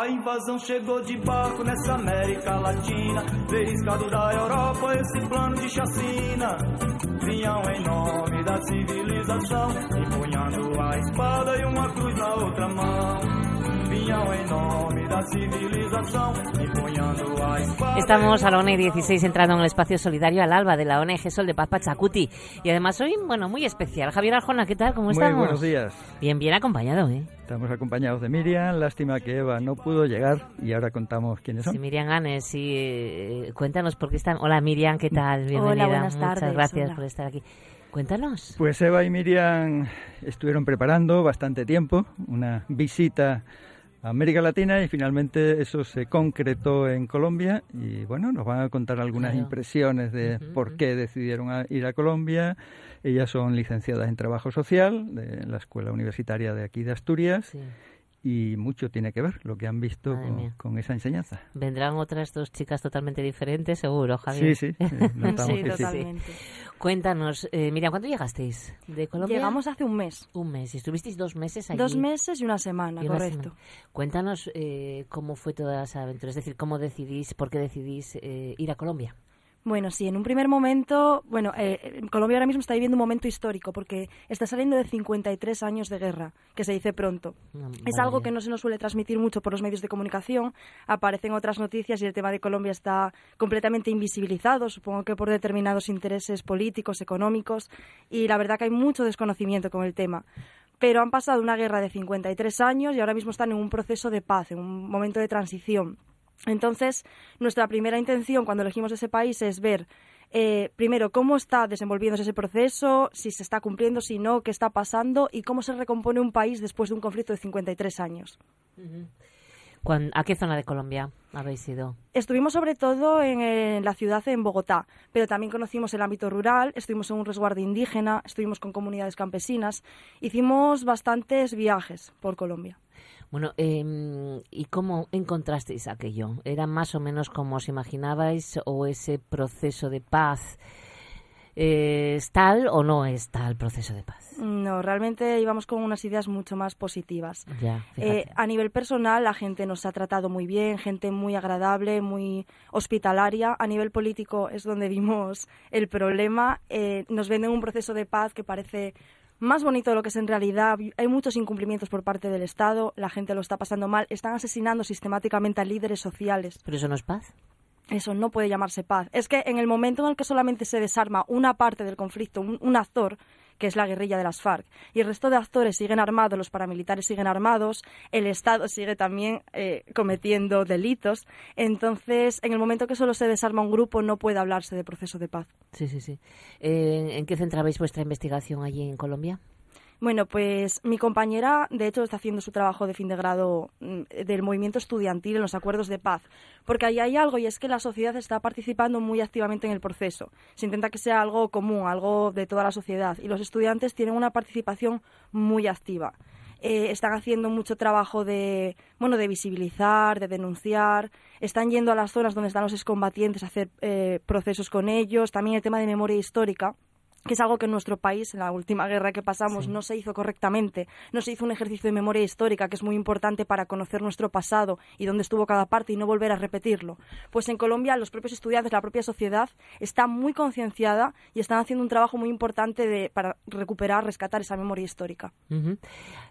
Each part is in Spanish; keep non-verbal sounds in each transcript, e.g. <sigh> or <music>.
A invasão chegou de barco nessa América Latina. Beliscado da Europa, esse plano de chacina. Vinham em nome da civilização, empunhando a espada e uma cruz na outra mão. Vinham em nome da civilização. Estamos a la ONE 16 entrando en el espacio solidario al alba de la ONG Sol de Paz Pachacuti. Y además hoy, bueno, muy especial. Javier Arjona, ¿qué tal? ¿Cómo Muy estamos? buenos días. Bien, bien acompañado, ¿eh? Estamos acompañados de Miriam. Lástima que Eva no pudo llegar y ahora contamos quiénes son. Sí, Miriam Ganes, sí, eh, cuéntanos por qué están. Hola Miriam, ¿qué tal? Bienvenida. buenas Muchas tardes, gracias hola. por estar aquí. Cuéntanos. Pues Eva y Miriam estuvieron preparando bastante tiempo una visita América Latina y finalmente eso se concretó en Colombia y bueno, nos van a contar algunas Claro. impresiones de por qué decidieron a- ir a Colombia. Ellas son licenciadas en Trabajo Social de la Escuela Universitaria de aquí de Asturias Sí. Y mucho tiene que ver lo que han visto con, con esa enseñanza. Vendrán otras dos chicas totalmente diferentes, seguro, Javier. Sí, sí, eh, notamos Sí, que <laughs> sí. totalmente. Cuéntanos, eh, Miriam, ¿cuándo llegasteis? ¿De Colombia? Llegamos hace un mes. un mes. ¿Y estuvisteis dos meses allí? Dos meses y una semana, Y una correcto. semana. Cuéntanos eh, cómo fue toda esa aventura, es decir, cómo decidís, por qué decidís eh, ir a Colombia. Bueno, sí, en un primer momento, bueno, eh, Colombia ahora mismo está viviendo un momento histórico porque está saliendo de 53 años de guerra, que se dice pronto. No, Es algo que no se nos suele transmitir mucho por los medios de comunicación. Aparecen otras noticias y el tema de Colombia está completamente invisibilizado, supongo que por determinados intereses políticos, económicos, y la verdad que hay mucho desconocimiento con el tema. Pero han pasado una guerra de 53 años y ahora mismo están en un proceso de paz, en un momento de transición. Entonces, nuestra primera intención cuando elegimos ese país es ver eh, primero cómo está desenvolviéndose ese proceso, si se está cumpliendo, si no, qué está pasando y cómo se recompone un país después de un conflicto de 53 años. ¿A qué zona de Colombia habéis ido? Estuvimos sobre todo en, eh, la ciudad, en Bogotá, pero también conocimos el ámbito rural, estuvimos en un resguardo indígena, estuvimos con comunidades campesinas, hicimos bastantes viajes por Colombia. Bueno, eh, ¿y cómo encontrasteis aquello? ¿Era más o menos como os imaginabais o ese proceso de paz eh, es tal o no es tal proceso de paz? No, realmente íbamos con unas ideas mucho más positivas. Ya. Eh, a nivel personal, la gente nos ha tratado muy bien, gente muy agradable, muy hospitalaria. A nivel político es donde vimos el problema. Eh, nos venden un proceso de paz que parece más bonito de lo que es en realidad. Hay muchos incumplimientos por parte del Estado, la gente lo está pasando mal, están asesinando sistemáticamente a líderes sociales. ¿Pero eso no es paz? Eso no puede llamarse paz. Es que en el momento en el que solamente se desarma una parte del conflicto, un, un actor, que es la guerrilla de las FARC, y el resto de actores siguen armados, los paramilitares siguen armados, el Estado sigue también eh, cometiendo delitos, entonces en el momento que solo se desarma un grupo no puede hablarse de proceso de paz. Sí, sí, sí. Eh, ¿En qué centrabais vuestra investigación allí en Colombia? Bueno, pues mi compañera, de hecho, está haciendo su trabajo de fin de grado mm, del movimiento estudiantil en los acuerdos de paz, porque ahí hay algo y es que la sociedad está participando muy activamente en el proceso. Se intenta que sea algo común, algo de toda la sociedad, y los estudiantes tienen una participación muy activa. Eh, están haciendo mucho trabajo de, bueno, de visibilizar, de denunciar, están yendo a las zonas donde están los excombatientes a hacer eh, procesos con ellos, también el tema de memoria histórica que es algo que en nuestro país, en la última guerra que pasamos, Sí. no se hizo correctamente. No se hizo un ejercicio de memoria histórica, que es muy importante para conocer nuestro pasado y dónde estuvo cada parte y no volver a repetirlo. Pues en Colombia, los propios estudiantes, la propia sociedad, está muy concienciada y están haciendo un trabajo muy importante de, para recuperar, rescatar esa memoria histórica.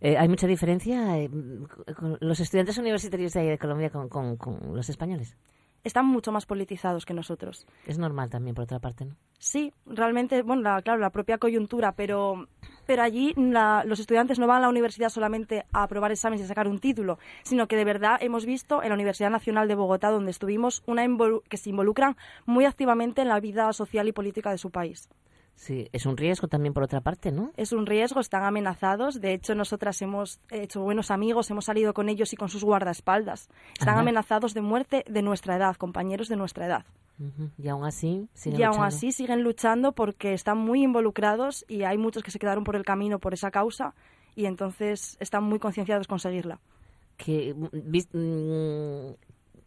Eh, ¿Hay mucha diferencia eh, con los estudiantes universitarios de ahí de Colombia con, con- con los españoles? Están mucho más politizados que nosotros. Es normal también, por otra parte, ¿no? Sí, realmente, bueno, la, claro, la propia coyuntura, pero, pero allí la- los estudiantes no van a la universidad solamente a aprobar exámenes y a sacar un título, sino que de verdad hemos visto en la Universidad Nacional de Bogotá, donde estuvimos, una que se involucran muy activamente en la vida social y política de su país. Sí, es un riesgo también, por otra parte, ¿no? Es un riesgo, están amenazados. De hecho, nosotras hemos hecho buenos amigos, hemos salido con ellos y con sus guardaespaldas. Están Ajá. amenazados de muerte de nuestra edad, compañeros de nuestra edad. Y aún así, siguen y aún luchando. así siguen luchando porque están muy involucrados y hay muchos que se quedaron por el camino por esa causa y entonces están muy concienciados con seguirla. que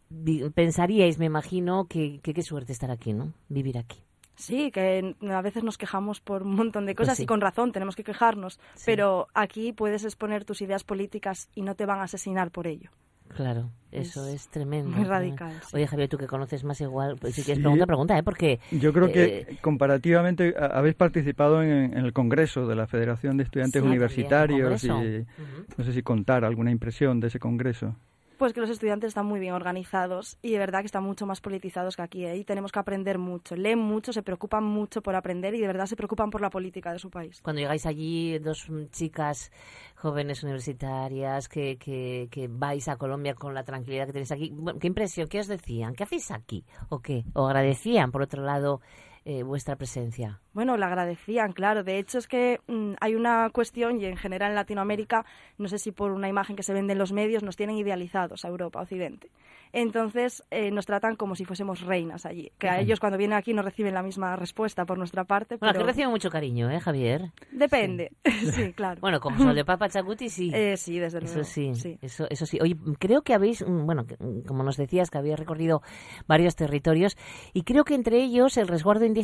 mm, pensaríais, me imagino, que que qué suerte estar aquí, ¿no? Vivir aquí. Sí, que a veces nos quejamos por un montón de Pues cosas sí. y con razón tenemos que quejarnos, Sí. pero aquí puedes exponer tus ideas políticas y no te van a asesinar por ello. Claro, eso Es es, tremendo. muy ¿no? radical, sí. Oye, Javier, tú que conoces más igual, pues, si quieres Sí. pregunta, pregunta, ¿eh? Porque Yo creo que eh, comparativamente a- habéis participado en, en el Congreso de la Federación de Estudiantes Sí, Universitarios y no sé si contar alguna impresión de ese Congreso. Pues que los estudiantes están muy bien organizados y de verdad que están mucho más politizados que aquí. ¿eh? Y tenemos que aprender mucho. Leen mucho, se preocupan mucho por aprender y de verdad se preocupan por la política de su país. Cuando llegáis allí, dos chicas jóvenes universitarias que, que, que vais a Colombia con la tranquilidad que tenéis aquí, ¿qué impresión? ¿Qué os decían? ¿Qué hacéis aquí? ¿O qué? ¿O agradecían, por otro lado, eh, vuestra presencia? Bueno, le agradecían, claro. De hecho, es que mm, hay una cuestión, y en general en Latinoamérica, no sé si por una imagen que se vende en los medios, nos tienen idealizados a Europa, Occidente. Entonces, eh, nos tratan como si fuésemos reinas allí. Que a ellos, cuando vienen aquí, no reciben la misma respuesta por nuestra parte. Bueno, pero que reciben mucho cariño, ¿eh, Javier? Pende. <laughs> Sí, claro. Bueno, como Sol de Papa Chacuti, sí. Eh, sí, desde luego. Eso sí, sí. Eso, eso sí. Oye, creo que habéis, mm, bueno, mm, como nos decías, que habéis recorrido varios territorios y creo que entre ellos el resguardo indígena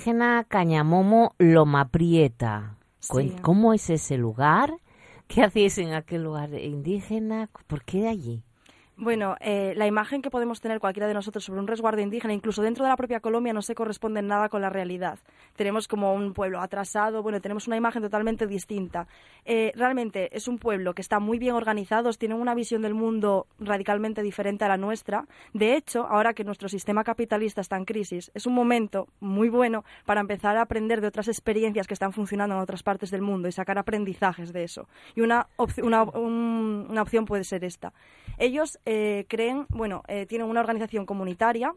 Cañamomo Loma Prieta. Sí. ¿Cómo es ese lugar? ¿Qué hacéis en aquel lugar indígena? ¿Por qué de allí? Bueno, eh, la imagen que podemos tener cualquiera de nosotros sobre un resguardo indígena, incluso dentro de la propia Colombia, no se corresponde en nada con la realidad. Tenemos como un pueblo atrasado, bueno, tenemos una imagen totalmente distinta. Eh, realmente es un pueblo que está muy bien organizado, tienen una visión del mundo radicalmente diferente a la nuestra. De hecho, ahora que nuestro sistema capitalista está en crisis, es un momento muy bueno para empezar a aprender de otras experiencias que están funcionando en otras partes del mundo y sacar aprendizajes de eso. Y una, opci- una, un- una opción puede ser esta. Ellos eh, creen, bueno, eh, tienen una organización comunitaria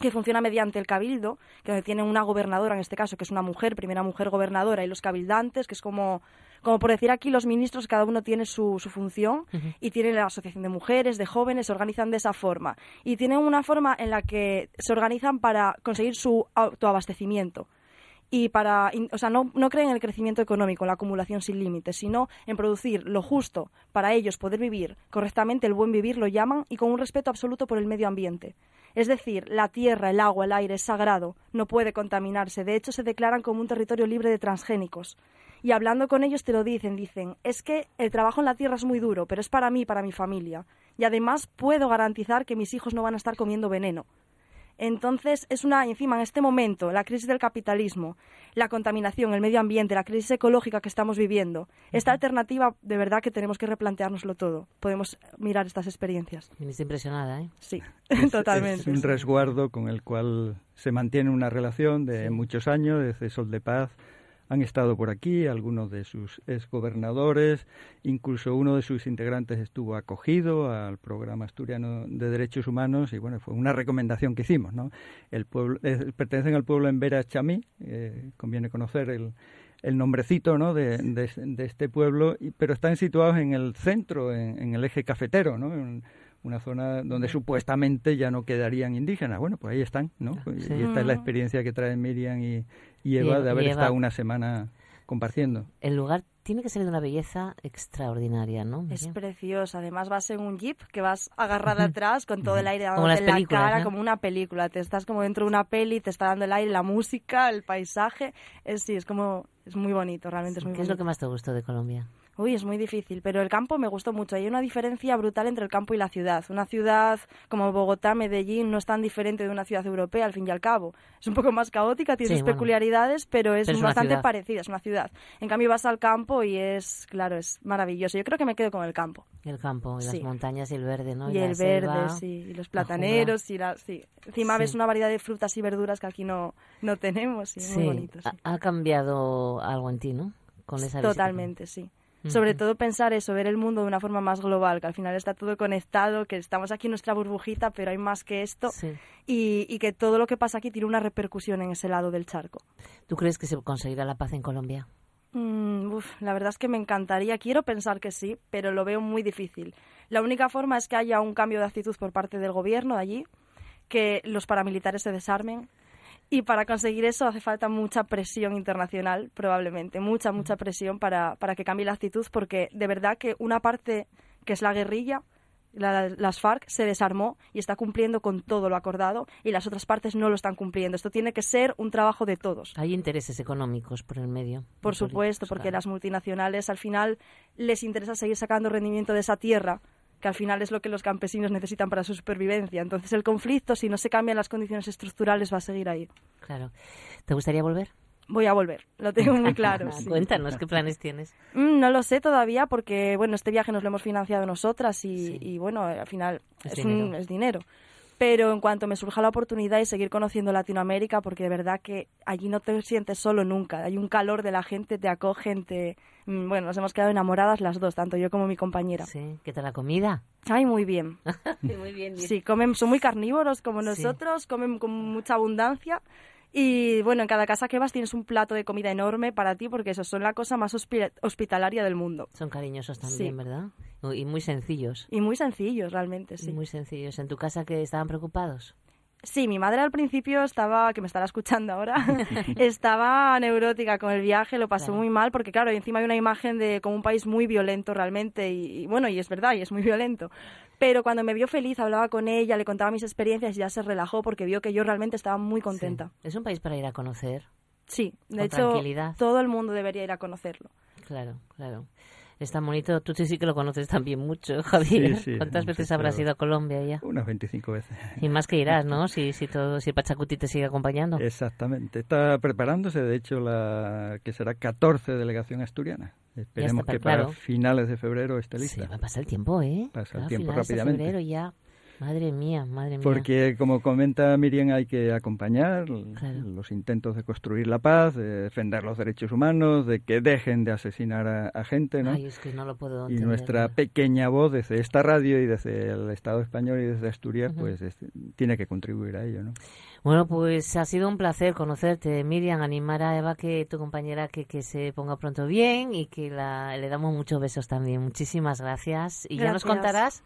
que funciona mediante el cabildo, que tienen una gobernadora, en este caso, que es una mujer, primera mujer gobernadora, y los cabildantes, que es como, como por decir aquí, los ministros, cada uno tiene su, su función, y tienen la asociación de mujeres, de jóvenes, se organizan de esa forma. Y tienen una forma en la que se organizan para conseguir su autoabastecimiento y para, o sea, no, no creen en el crecimiento económico, en la acumulación sin límites, sino en producir lo justo para ellos poder vivir correctamente, el buen vivir lo llaman, y con un respeto absoluto por el medio ambiente. Es decir, la tierra, el agua, el aire es sagrado, no puede contaminarse. De hecho, se declaran como un territorio libre de transgénicos. Y hablando con ellos te lo dicen, dicen, es que el trabajo en la tierra es muy duro, pero es para mí, para mi familia. Y además puedo garantizar que mis hijos no van a estar comiendo veneno. Entonces, es una, encima, en este momento, la crisis del capitalismo, la contaminación, el medio ambiente, la crisis ecológica que estamos viviendo, esta alternativa, de verdad que tenemos que replanteárnoslo todo. Podemos mirar estas experiencias. Viniste impresionada, ¿eh? Sí, <laughs> Es- totalmente. Es un resguardo con el cual se mantiene una relación de muchos años, desde Sol de Paz. Han estado por aquí algunos de sus exgobernadores, incluso uno de sus integrantes estuvo acogido al programa asturiano de derechos humanos y bueno, fue una recomendación que hicimos, ¿no? El pueblo, eh, pertenecen al pueblo en Vera Chamí, eh, conviene conocer el, el nombrecito ¿no? de, de- de este pueblo, pero están situados en el centro, en, en el eje cafetero, ¿no? En una zona donde supuestamente ya no quedarían indígenas. Bueno, pues ahí están, ¿no? Sí. Y esta es la experiencia que traen Miriam y, y Eva de Y- haber y Eva. estado una semana compartiendo. El lugar tiene que ser de una belleza extraordinaria, ¿no? Es Miriam? preciosa. Además vas en un jeep que vas agarrada atrás con todo el aire las en la cara, ¿no? como una película. Te estás como dentro de una peli, te está dando el aire, la música, el paisaje. Es, sí, es como... Es muy bonito, realmente es muy ¿Qué es lo bonito. que más te gustó de Colombia? Uy, es muy difícil, pero el campo me gustó mucho. Hay una diferencia brutal entre el campo y la ciudad. Una ciudad como Bogotá, Medellín, no es tan diferente de una ciudad europea, al fin y al cabo. Es un poco más caótica, tiene Sí, sus bueno. peculiaridades, pero es Pero es bastante parecida, es una ciudad. En cambio vas al campo y es, claro, es maravilloso. Yo creo que me quedo con el campo. El campo, y las Sí. montañas y el verde, ¿no? y el verde, sí, y los la plataneros, y la, sí. Encima Sí. ves una variedad de frutas y verduras que aquí no, no tenemos, y jungla. muy Sí, bonito. sí. Ha, ha cambiado algo en ti, ¿no? Con esa visita. Sobre todo pensar eso, ver el mundo de una forma más global, que al final está todo conectado, que estamos aquí en nuestra burbujita, pero hay más que esto, Sí. y, y que todo lo que pasa aquí tiene una repercusión en ese lado del charco. ¿Tú crees que se conseguirá la paz en Colombia? Mm, uf, la verdad es que me encantaría, quiero pensar que sí, pero lo veo muy difícil. La única forma es que haya un cambio de actitud por parte del gobierno de allí, que los paramilitares se desarmen. Y para conseguir eso hace falta mucha presión internacional, probablemente, mucha, mucha presión para, para que cambie la actitud, porque de verdad que una parte que es la guerrilla, la- las FARC, se desarmó y está cumpliendo con todo lo acordado y las otras partes no lo están cumpliendo. Esto tiene que ser un trabajo de todos. Hay intereses económicos por el medio. Por supuesto, porque claro. las multinacionales al final les interesa seguir sacando rendimiento de esa tierra, que al final es lo que los campesinos necesitan para su supervivencia. Entonces el conflicto, si no se cambian las condiciones estructurales, va a seguir ahí. Claro. ¿Te gustaría volver? Voy a volver, lo tengo muy <laughs> claro. sí. Cuéntanos, ¿qué planes tienes? Mm, no lo sé todavía porque, bueno, este viaje nos lo hemos financiado nosotras y, Sí. y, bueno, al final Es es, un- dinero. es dinero. Pero en cuanto me surja la oportunidad de seguir conociendo Latinoamérica, porque de verdad que allí no te sientes solo nunca. Hay un calor de la gente, te acogen, te... mm, Bueno, nos hemos quedado enamoradas las dos, tanto yo como mi compañera. Sí. ¿Qué tal la comida? Ay, muy bien. <laughs> Muy bien. Sí, comen, son muy carnívoros como Sí. nosotros, comen con mucha abundancia. Y bueno, en cada casa que vas tienes un plato de comida enorme para ti, porque eso son la cosa más hospi- hospitalaria del mundo. Son cariñosos también, Sí. ¿verdad? Y muy sencillos. Y muy sencillos, realmente, sí. Muy sencillos. ¿En tu casa que estaban preocupados? Sí, mi madre al principio estaba, que me estará escuchando ahora, <laughs> estaba neurótica con el viaje, lo pasó Claro. muy mal, porque claro, encima hay una imagen de como un país muy violento realmente, y, y bueno, y es verdad, y es muy violento. Pero cuando me vio feliz, hablaba con ella, le contaba mis experiencias y ya se relajó porque vio que yo realmente estaba muy contenta. Sí. Es un país para ir a conocer. Sí, de Con hecho, todo el mundo debería ir a conocerlo. Claro, claro. Es tan bonito. Tú sí que lo conoces también mucho, <laughs> Javier. sí, ¿Cuántas veces habrás ido a Colombia ya? Unas 25 veces. Y más que irás, ¿no? <laughs> Si, si todo, si el Pachacuti te sigue acompañando. Exactamente. Está preparándose, de hecho, la que será 14 delegación asturiana. Esperemos está, que para finales de febrero esté Sí, lista. va a pasar el tiempo, ¿eh? Pasa el tiempo finales de rápidamente. febrero ya. Madre mía, madre mía. Porque, como comenta Miriam, hay que acompañar Claro. los intentos de construir la paz, de defender los derechos humanos, de que dejen de asesinar a, a gente, ¿no? Ay, es que no lo puedo y entender, nuestra ¿no? pequeña voz desde esta radio y desde el Estado español y desde Asturias, Ujú. pues es- tiene que contribuir a ello, ¿no? Bueno, pues ha sido un placer conocerte, Miriam. Animar a Eva, que tu compañera, que, que se ponga pronto bien y que la, le damos muchos besos también. Muchísimas gracias. Y ya nos Gracias. contarás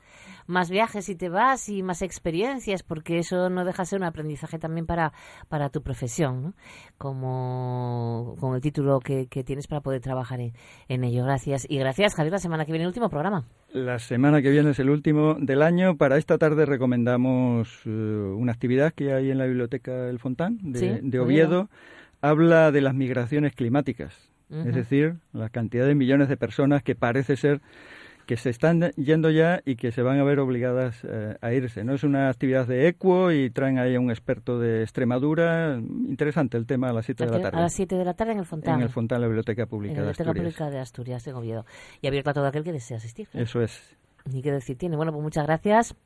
más viajes si te vas y más experiencias, porque eso no deja de ser un aprendizaje también para, para tu profesión, ¿no? Como con el título que, que tienes para poder trabajar en, en ello. Gracias. Y gracias, Javier, la semana que viene el último programa. La semana que viene es el último del año. Para esta tarde recomendamos eh, una actividad que hay en la Biblioteca El Fontán de, Sí, de Oviedo. Oviedo. Habla de las migraciones climáticas, es decir, la cantidad de millones de personas que parece ser que se están yendo ya y que se van a ver obligadas eh, a irse. No es una actividad de equo y traen ahí a un experto de Extremadura. Interesante el tema a las 7 de la A tarde. las 7 de la tarde en el Fontán. En el Fontán, la Biblioteca en Pública la de Biblioteca Asturias. Pública de Asturias, en Oviedo. Y abierto a todo aquel que desee asistir. Eso es. Ni qué decir tiene. Bueno, pues muchas gracias.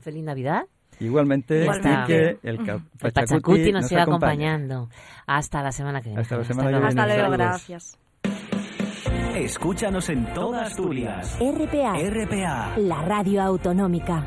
Feliz Navidad. Igualmente, que el, ca- El Pachacuti Pachacuti nos, nos siga acompañe. acompañando. Hasta la semana que viene. Hasta la semana que viene. Hasta luego, gracias. Escúchanos en toda Asturias. RPA, RPA. la radio autonómica.